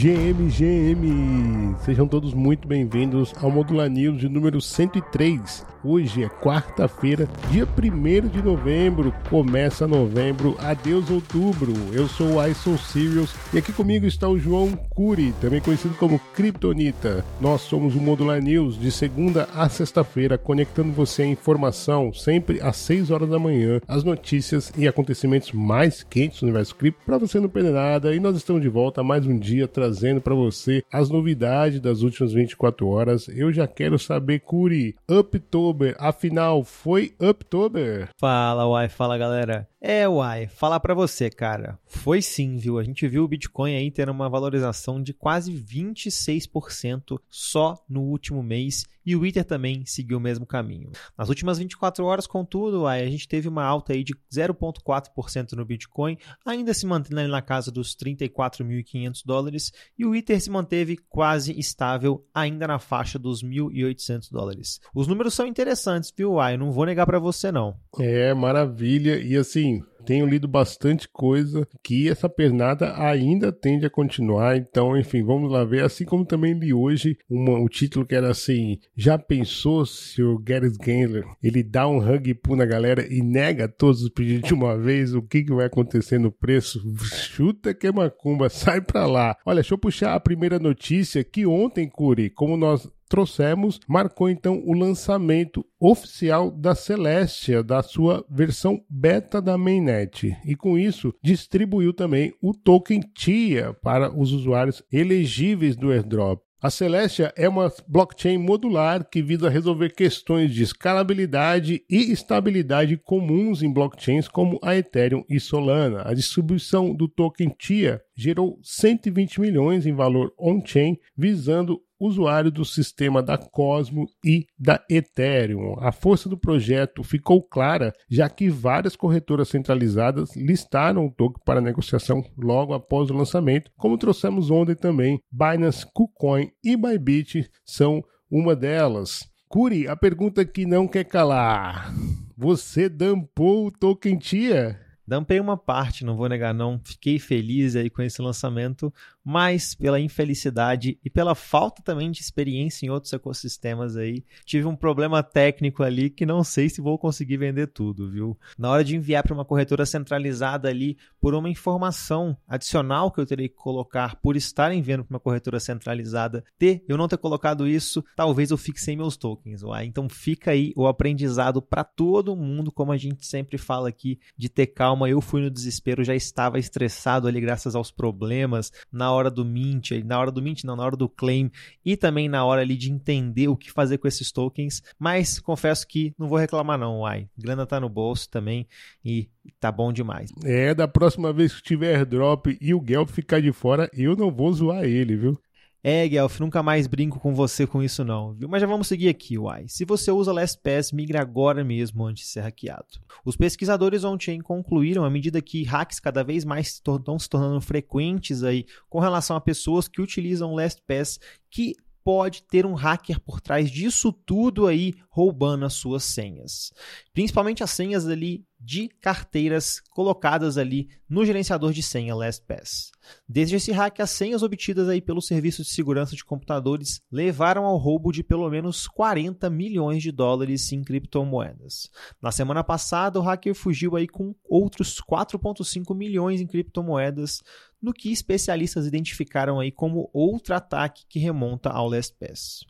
GM, GM! Sejam todos muito bem-vindos ao Modular News de número 103. Hoje é quarta-feira, dia 1 de novembro. Começa novembro, adeus outubro. Eu sou o ISO Sirius e aqui comigo está o João Curi, também conhecido como Kryptonita. Nós somos o Modular News de segunda a sexta-feira, conectando você à informação sempre às 6 horas da manhã, as notícias e acontecimentos mais quentes do universo cripto para você não perder nada. E nós estamos de volta mais um dia trazendo para você as novidades das últimas 24 horas. Eu já quero saber, Curi, Uptober, afinal, foi Uptober? Fala, uai, fala galera. É, uai, falar para você, cara. Foi sim, viu? A gente viu o Bitcoin aí tendo uma valorização de quase 26% só no último mês e o Ether também seguiu o mesmo caminho. Nas últimas 24 horas, contudo, uai, a gente teve uma alta aí de 0,4% no Bitcoin, ainda se mantendo ali na casa dos 34.500 dólares e o Ether se manteve quase estável, ainda na faixa dos 1.800 dólares. Os números são interessantes, viu, uai? Não vou negar para você não. É, maravilha. E assim, tenho lido bastante coisa que essa pernada ainda tende a continuar. Então, enfim, vamos lá ver. Assim como também li hoje uma, o título que era assim: Já pensou se o Gary Gensler ele dá um hug pull na galera e nega todos os pedidos de uma vez? O que, que vai acontecer no preço? Chuta que é macumba, sai pra lá. Olha, deixa eu puxar a primeira notícia que ontem, Curi, como nós trouxemos, marcou então o lançamento oficial da Celestia, da sua versão beta da mainnet. E com isso, distribuiu também o token TIA para os usuários elegíveis do airdrop. A Celestia é uma blockchain modular que visa resolver questões de escalabilidade e estabilidade comuns em blockchains como a Ethereum e Solana. A distribuição do token TIA gerou 120 milhões em valor on-chain, visando usuário do sistema da Cosmo e da Ethereum. A força do projeto ficou clara, já que várias corretoras centralizadas listaram o token para negociação logo após o lançamento, como trouxemos ontem também. Binance, KuCoin e Bybit são uma delas. Curi, a pergunta que não quer calar. Você dampou o token TIA? Dampei uma parte, não vou negar não. Fiquei feliz aí com esse lançamento, mas pela infelicidade e pela falta também de experiência em outros ecossistemas aí, tive um problema técnico ali que não sei se vou conseguir vender tudo, viu? Na hora de enviar para uma corretora centralizada ali por uma informação adicional que eu terei que colocar por estar enviando para uma corretora centralizada, ter eu não ter colocado isso, talvez eu fique sem meus tokens. Uai. Então fica aí o aprendizado para todo mundo, como a gente sempre fala aqui, de ter calma. Eu fui no desespero, já estava estressado ali graças aos problemas na hora hora do mint, na hora do mint não, na hora do claim e também na hora ali de entender o que fazer com esses tokens, mas confesso que não vou reclamar não, uai, grana tá no bolso também e tá bom demais. É, da próxima vez que tiver airdrop e o Gelb ficar de fora, eu não vou zoar ele, viu? É, Guelph, nunca mais brinco com você com isso não, viu? Mas já vamos seguir aqui, uai. Se você usa LastPass, migre agora mesmo antes de ser hackeado. Os pesquisadores on-chain concluíram, à medida que hacks cada vez mais estão se tornando frequentes aí com relação a pessoas que utilizam LastPass, que pode ter um hacker por trás disso tudo aí roubando as suas senhas. Principalmente as senhas ali de carteiras colocadas ali no gerenciador de senha LastPass. Desde esse hack, as senhas obtidas aí pelo serviço de segurança de computadores levaram ao roubo de pelo menos 40 milhões de dólares em criptomoedas. Na semana passada, o hacker fugiu aí com outros 4.5 milhões em criptomoedas, no que especialistas identificaram aí como outro ataque que remonta ao LastPass.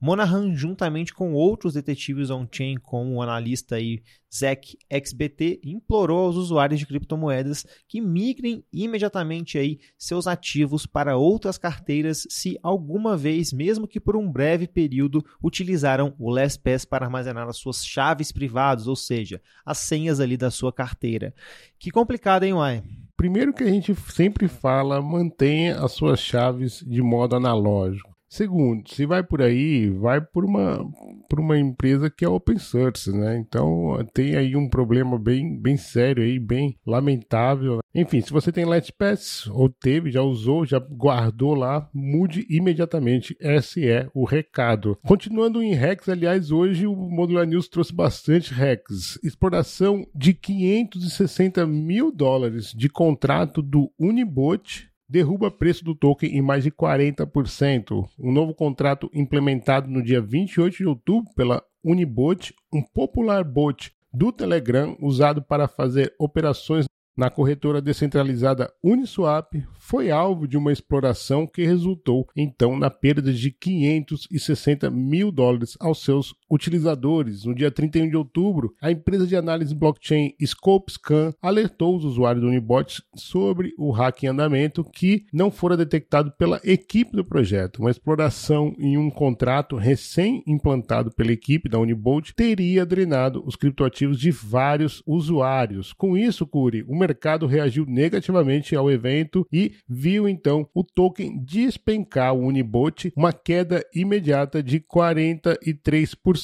Monahan, juntamente com outros detetives on-chain, como o analista aí Zach XBT, implorou aos usuários de criptomoedas que migrem imediatamente aí seus ativos para outras carteiras se alguma vez, mesmo que por um breve período, utilizaram o LastPass para armazenar as suas chaves privadas, ou seja, as senhas ali da sua carteira. Que complicado, hein, Uai? Primeiro que a gente sempre fala, mantenha as suas chaves de modo analógico. Segundo, se vai por aí, vai por uma, por uma empresa que é open source, né? Então tem aí um problema bem, bem sério aí, bem lamentável. Enfim, se você tem LastPass ou teve, já usou, já guardou lá, mude imediatamente. Esse é o recado. Continuando em hacks, aliás, hoje o Modular News trouxe bastante hacks. Exploração de 560 mil dólares de contrato do Unibot derruba preço do token em mais de 40%. Um novo contrato implementado no dia 28 de outubro pela Unibot, um popular bot do Telegram usado para fazer operações na corretora descentralizada Uniswap foi alvo de uma exploração que resultou então na perda de 560 mil dólares aos seus utilizadores. No dia 31 de outubro, a empresa de análise blockchain ScopeScan alertou os usuários do Unibot sobre o hack em andamento que não fora detectado pela equipe do projeto. Uma exploração em um contrato recém-implantado pela equipe da Unibot teria drenado os criptoativos de vários usuários. Com isso, Curi, o mercado reagiu negativamente ao evento e viu então o token despencar o Unibot, uma queda imediata de 43%,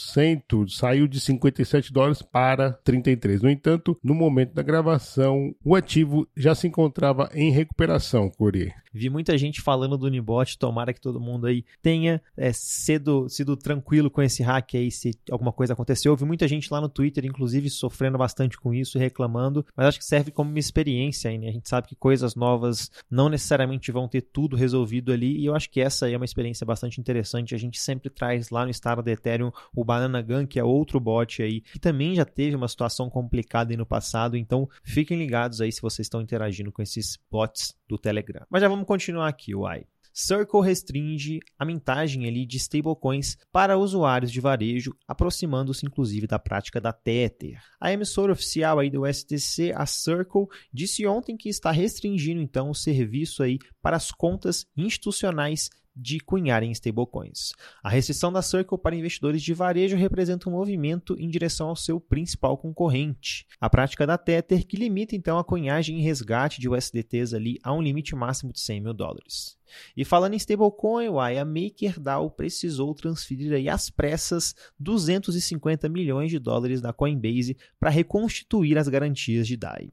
saiu de 57 dólares para 33. No entanto, no momento da gravação, o ativo já se encontrava em recuperação, Curi. Vi muita gente falando do Unibot, tomara que todo mundo aí tenha é, sido, sido tranquilo com esse hack aí, se alguma coisa aconteceu. Vi muita gente lá no Twitter, inclusive, sofrendo bastante com isso, reclamando, mas acho que serve como uma experiência aí, né? A gente sabe que coisas novas não necessariamente vão ter tudo resolvido ali, e eu acho que essa aí é uma experiência bastante interessante. A gente sempre traz lá no estado do Ethereum o Banana Gun, que é outro bot aí, que também já teve uma situação complicada aí no passado, então fiquem ligados aí se vocês estão interagindo com esses bots do Telegram. Mas já vamos continuar aqui, uai. Circle restringe a mintagem ali de stablecoins para usuários de varejo, aproximando-se inclusive da prática da Tether. A emissora oficial aí do STC, a Circle, disse ontem que está restringindo então o serviço aí para as contas institucionais de cunhar em stablecoins. A restrição da Circle para investidores de varejo representa um movimento em direção ao seu principal concorrente, a prática da Tether, que limita então a cunhagem e resgate de USDTs ali a um limite máximo de 100 mil dólares. E falando em stablecoin, uai, a MakerDAO precisou transferir aí às pressas 250 milhões de dólares da Coinbase para reconstituir as garantias de DAI.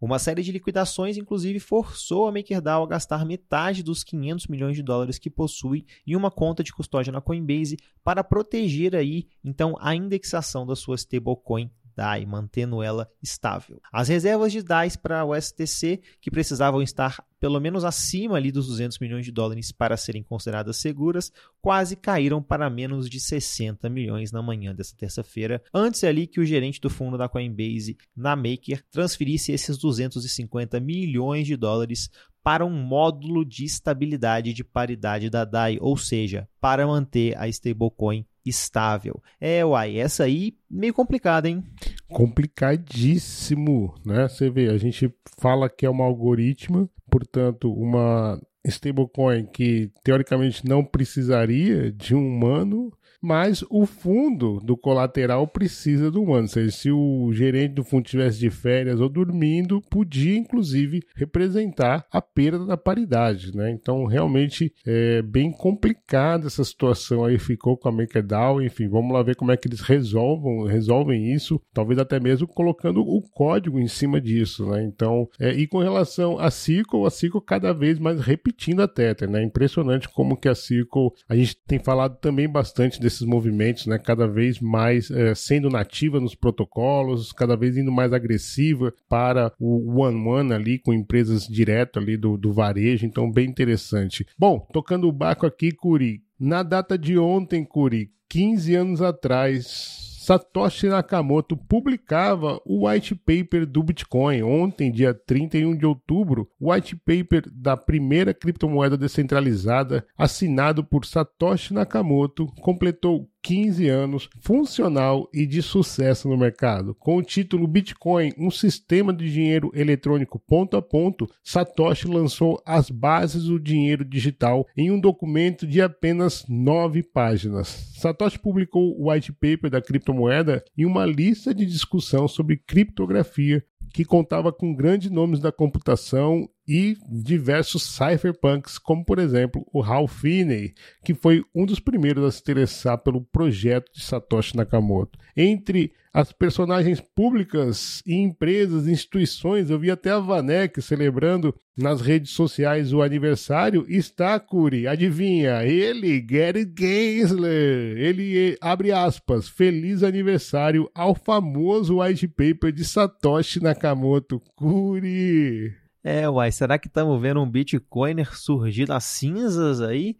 Uma série de liquidações, inclusive, forçou a MakerDAO a gastar metade dos 500 milhões de dólares que possui em uma conta de custódia na Coinbase para proteger aí, então, a indexação da sua stablecoin DAI, mantendo ela estável. As reservas de DAIs para o STC, que precisavam estar pelo menos acima ali dos 200 milhões de dólares para serem consideradas seguras, quase caíram para menos de 60 milhões na manhã dessa terça-feira, antes ali que o gerente do fundo da Coinbase, na Maker, transferisse esses 250 milhões de dólares para um módulo de estabilidade de paridade da DAI, ou seja, para manter a stablecoin estável. É, uai, essa aí meio complicada, hein? Complicadíssimo, né? Você vê, a gente fala que é uma algoritmo, portanto, uma stablecoin que teoricamente não precisaria de um humano, mas o fundo do colateral precisa do humano. Ou seja, se o gerente do fundo estivesse de férias ou dormindo, podia inclusive representar a perda da paridade. Né? Então, realmente é bem complicada essa situação aí, ficou com a MakerDAO. Enfim, vamos lá ver como é que eles resolvam, resolvem isso, talvez até mesmo colocando o código em cima disso. Né? Então, é, e com relação a Circle, a Circle cada vez mais repetindo a Tether. Né? Impressionante como que a Circle, a gente tem falado também bastante desse desses movimentos, né, cada vez mais é, sendo nativa nos protocolos, cada vez indo mais agressiva para o one-one ali, com empresas direto ali do, do varejo, então bem interessante. Bom, tocando o barco aqui, Curi, na data de ontem, Curi, 15 anos atrás, Satoshi Nakamoto publicava o white paper do Bitcoin. Ontem, dia 31 de outubro, o white paper da primeira criptomoeda descentralizada, assinado por Satoshi Nakamoto, completou 15 anos, funcional e de sucesso no mercado. Com o título Bitcoin, um sistema de dinheiro eletrônico ponto a ponto, Satoshi lançou as bases do dinheiro digital em um documento de apenas nove páginas. Satoshi publicou o white paper da criptomoeda em uma lista de discussão sobre criptografia que contava com grandes nomes da computação e diversos cypherpunks, como por exemplo o Hal Finney, que foi um dos primeiros a se interessar pelo projeto de Satoshi Nakamoto. Entre as personagens públicas e empresas, instituições, eu vi até a Vanek celebrando nas redes sociais o aniversário, está Curi, adivinha, ele, Gary Gensler, ele abre aspas, feliz aniversário ao famoso white paper de Satoshi Nakamoto, Curi. É, uai, será que estamos vendo um Bitcoiner surgir das cinzas aí?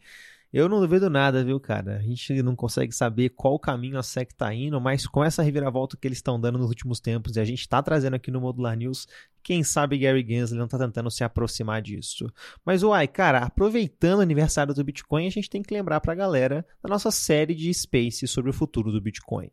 Eu não duvido nada, viu, cara? A gente não consegue saber qual caminho a SEC está indo, mas com essa reviravolta que eles estão dando nos últimos tempos e a gente está trazendo aqui no Modular News, quem sabe Gary Gensler não está tentando se aproximar disso. Mas, uai, cara, aproveitando o aniversário do Bitcoin, a gente tem que lembrar para a galera da nossa série de Space sobre o futuro do Bitcoin.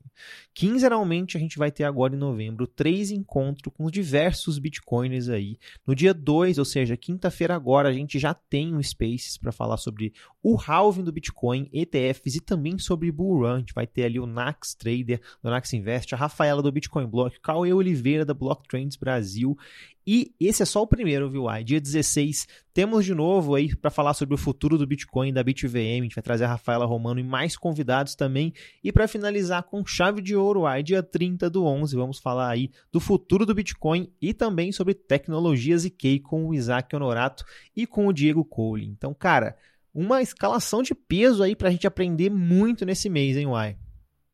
Quinzenalmente, a gente vai ter agora em novembro três encontros com diversos Bitcoiners aí. No dia 2, ou seja, quinta-feira agora, a gente já tem um Spaces para falar sobre o halving do Bitcoin, ETFs e também sobre Bull Run. A gente vai ter ali o Nax Trader do Nax Invest, a Rafaela do Bitcoin Block, o Cauê Oliveira da Block Trends Brasil e esse é só o primeiro, viu? Ai? Dia 16, temos de novo aí para falar sobre o futuro do Bitcoin, da BitVM. A gente vai trazer a Rafaela Romano e mais convidados também. E para finalizar com chave de ouro, ai, dia 30 do 11, vamos falar aí do futuro do Bitcoin e também sobre tecnologias IK com o Isaac Honorato e com o Diego Cole. Então, cara, uma escalação de peso aí para a gente aprender muito nesse mês, hein, Uai?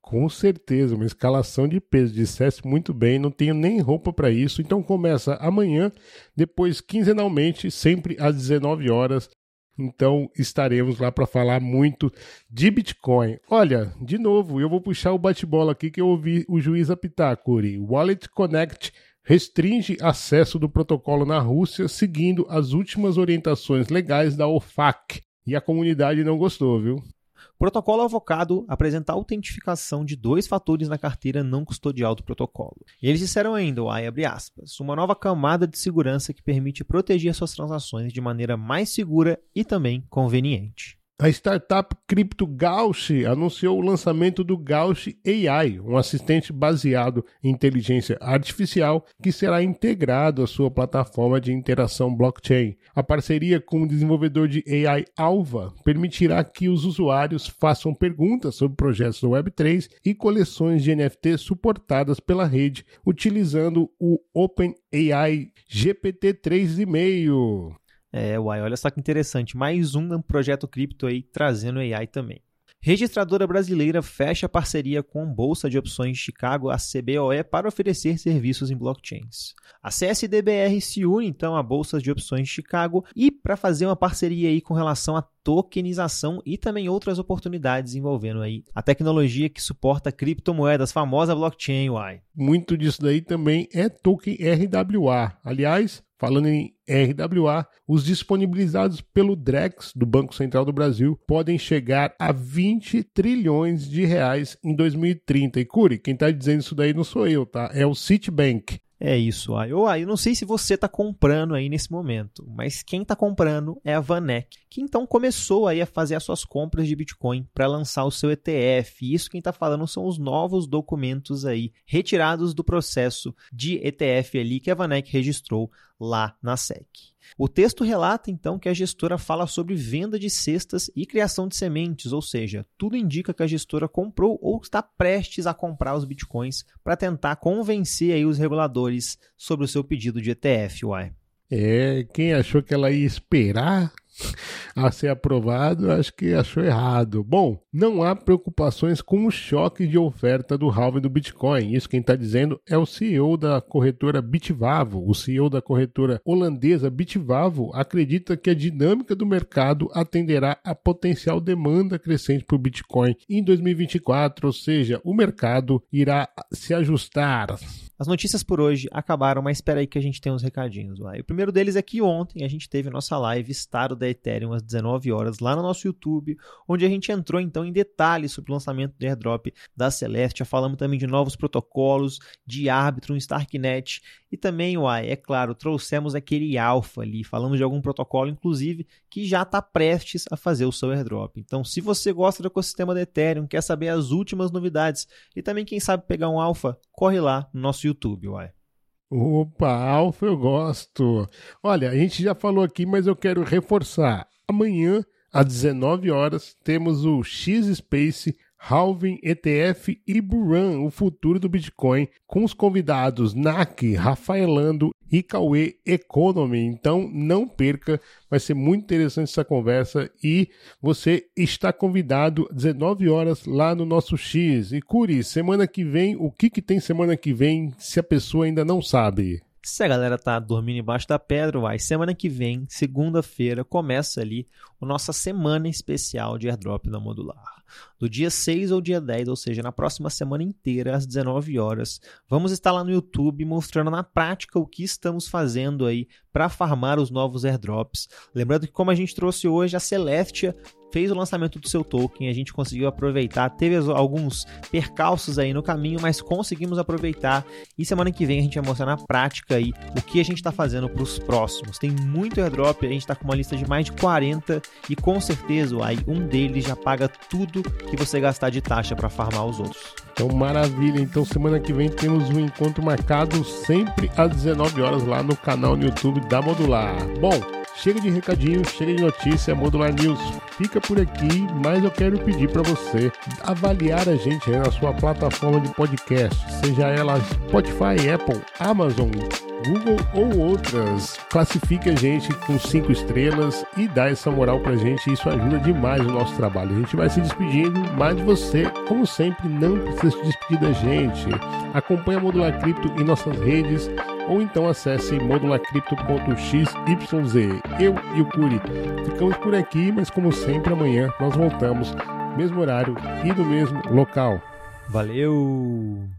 Com certeza, uma escalação de peso. Dissesse muito bem, não tenho nem roupa para isso. Então começa amanhã, depois quinzenalmente, sempre às 19 horas. Então estaremos lá para falar muito de Bitcoin. Olha, de novo, eu vou puxar o bate-bola aqui que eu ouvi o juiz apitar, Curi. Wallet Connect restringe acesso do protocolo na Rússia seguindo as últimas orientações legais da OFAC. E a comunidade não gostou, viu? Protocolo avocado apresenta autentificação de dois fatores na carteira não custodial do protocolo. E eles disseram ainda, o abre aspas, uma nova camada de segurança que permite proteger suas transações de maneira mais segura e também conveniente. A startup Crypto Gauch anunciou o lançamento do Gauch AI, um assistente baseado em inteligência artificial que será integrado à sua plataforma de interação blockchain. A parceria com o desenvolvedor de AI Alva permitirá que os usuários façam perguntas sobre projetos do Web3 e coleções de NFT suportadas pela rede, utilizando o OpenAI GPT-3,5. É, uai, olha só que interessante. Mais um projeto cripto aí trazendo AI também. Registradora brasileira fecha parceria com Bolsa de Opções de Chicago, a CBOE, para oferecer serviços em blockchains. A CSDBR se une então à Bolsa de Opções de Chicago e para fazer uma parceria aí com relação à tokenização e também outras oportunidades envolvendo aí a tecnologia que suporta criptomoedas, famosa blockchain, uai. Muito disso daí também é token RWA. Aliás, Falando em RWA, os disponibilizados pelo DREX do Banco Central do Brasil podem chegar a 20 trilhões de reais em 2030. E Curi, quem está dizendo isso daí não sou eu, tá? É o Citibank. É isso, aí. Ou aí, não sei se você está comprando aí nesse momento, mas quem está comprando é a Vanek, que então começou aí a fazer as suas compras de Bitcoin para lançar o seu ETF. E isso quem está falando são os novos documentos aí retirados do processo de ETF ali que a Vanek registrou lá na SEC. O texto relata então que a gestora fala sobre venda de cestas e criação de sementes, ou seja, tudo indica que a gestora comprou ou está prestes a comprar os bitcoins para tentar convencer aí os reguladores sobre o seu pedido de ETF, uai. É, quem achou que ela ia esperar a ser aprovado, acho que achou errado. Bom, não há preocupações com o choque de oferta do halving do Bitcoin. Isso quem está dizendo é o CEO da corretora Bitvavo. O CEO da corretora holandesa Bitvavo acredita que a dinâmica do mercado atenderá a potencial demanda crescente por Bitcoin em 2024, ou seja, o mercado irá se ajustar. As notícias por hoje acabaram, mas espera aí que a gente tem uns recadinhos. O primeiro deles é que ontem a gente teve nossa live Estado da Ethereum às 19 horas lá no nosso YouTube, onde a gente entrou então em detalhes sobre o lançamento do airdrop da Celestia, falamos também de novos protocolos, de árbitro, um Starknet e também, uai, é claro, trouxemos aquele alfa ali, falamos de algum protocolo, inclusive, que já está prestes a fazer o seu airdrop. Então, se você gosta do ecossistema da Ethereum, quer saber as últimas novidades e também, quem sabe, pegar um alfa, corre lá no nosso YouTube, uai. Opa, alfa eu gosto. Olha, a gente já falou aqui, mas eu quero reforçar. Amanhã, às 19 horas, temos o X Space Halving, ETF e Buran, o futuro do Bitcoin, com os convidados NAC, Rafaelando e Cauê Economy. Então não perca, vai ser muito interessante essa conversa e você está convidado 19 horas lá no nosso X. E Curi, semana que vem, o que, que tem semana que vem se a pessoa ainda não sabe? Se a galera tá dormindo embaixo da pedra, vai. Semana que vem, segunda-feira, começa ali a nossa semana especial de airdrop na modular. Do dia 6 ao dia 10, ou seja, na próxima semana inteira, às 19 horas, vamos estar lá no YouTube mostrando na prática o que estamos fazendo aí para farmar os novos airdrops. Lembrando que, como a gente trouxe hoje, a Celestia fez o lançamento do seu token, a gente conseguiu aproveitar, teve alguns percalços aí no caminho, mas conseguimos aproveitar e semana que vem a gente vai mostrar na prática aí o que a gente está fazendo para os próximos. Tem muito airdrop, a gente está com uma lista de mais de 40 e com certeza aí um deles já paga tudo que você gastar de taxa para farmar os outros. Então, maravilha. Então, semana que vem temos um encontro marcado sempre às 19 horas lá no canal no YouTube da Modular. Bom, Chega de recadinho, chega de notícia, Modular News fica por aqui, mas eu quero pedir para você avaliar a gente na sua plataforma de podcast, seja ela Spotify, Apple, Amazon, Google ou outras. Classifique a gente com cinco estrelas e dá essa moral pra gente. Isso ajuda demais o nosso trabalho. A gente vai se despedindo, mas você, como sempre, não precisa se despedir da gente. Acompanhe a Modular Cripto em nossas redes ou então acesse modulacrypto.xyz. Eu e o Curi ficamos por aqui, mas como sempre, amanhã nós voltamos, mesmo horário e no mesmo local. Valeu!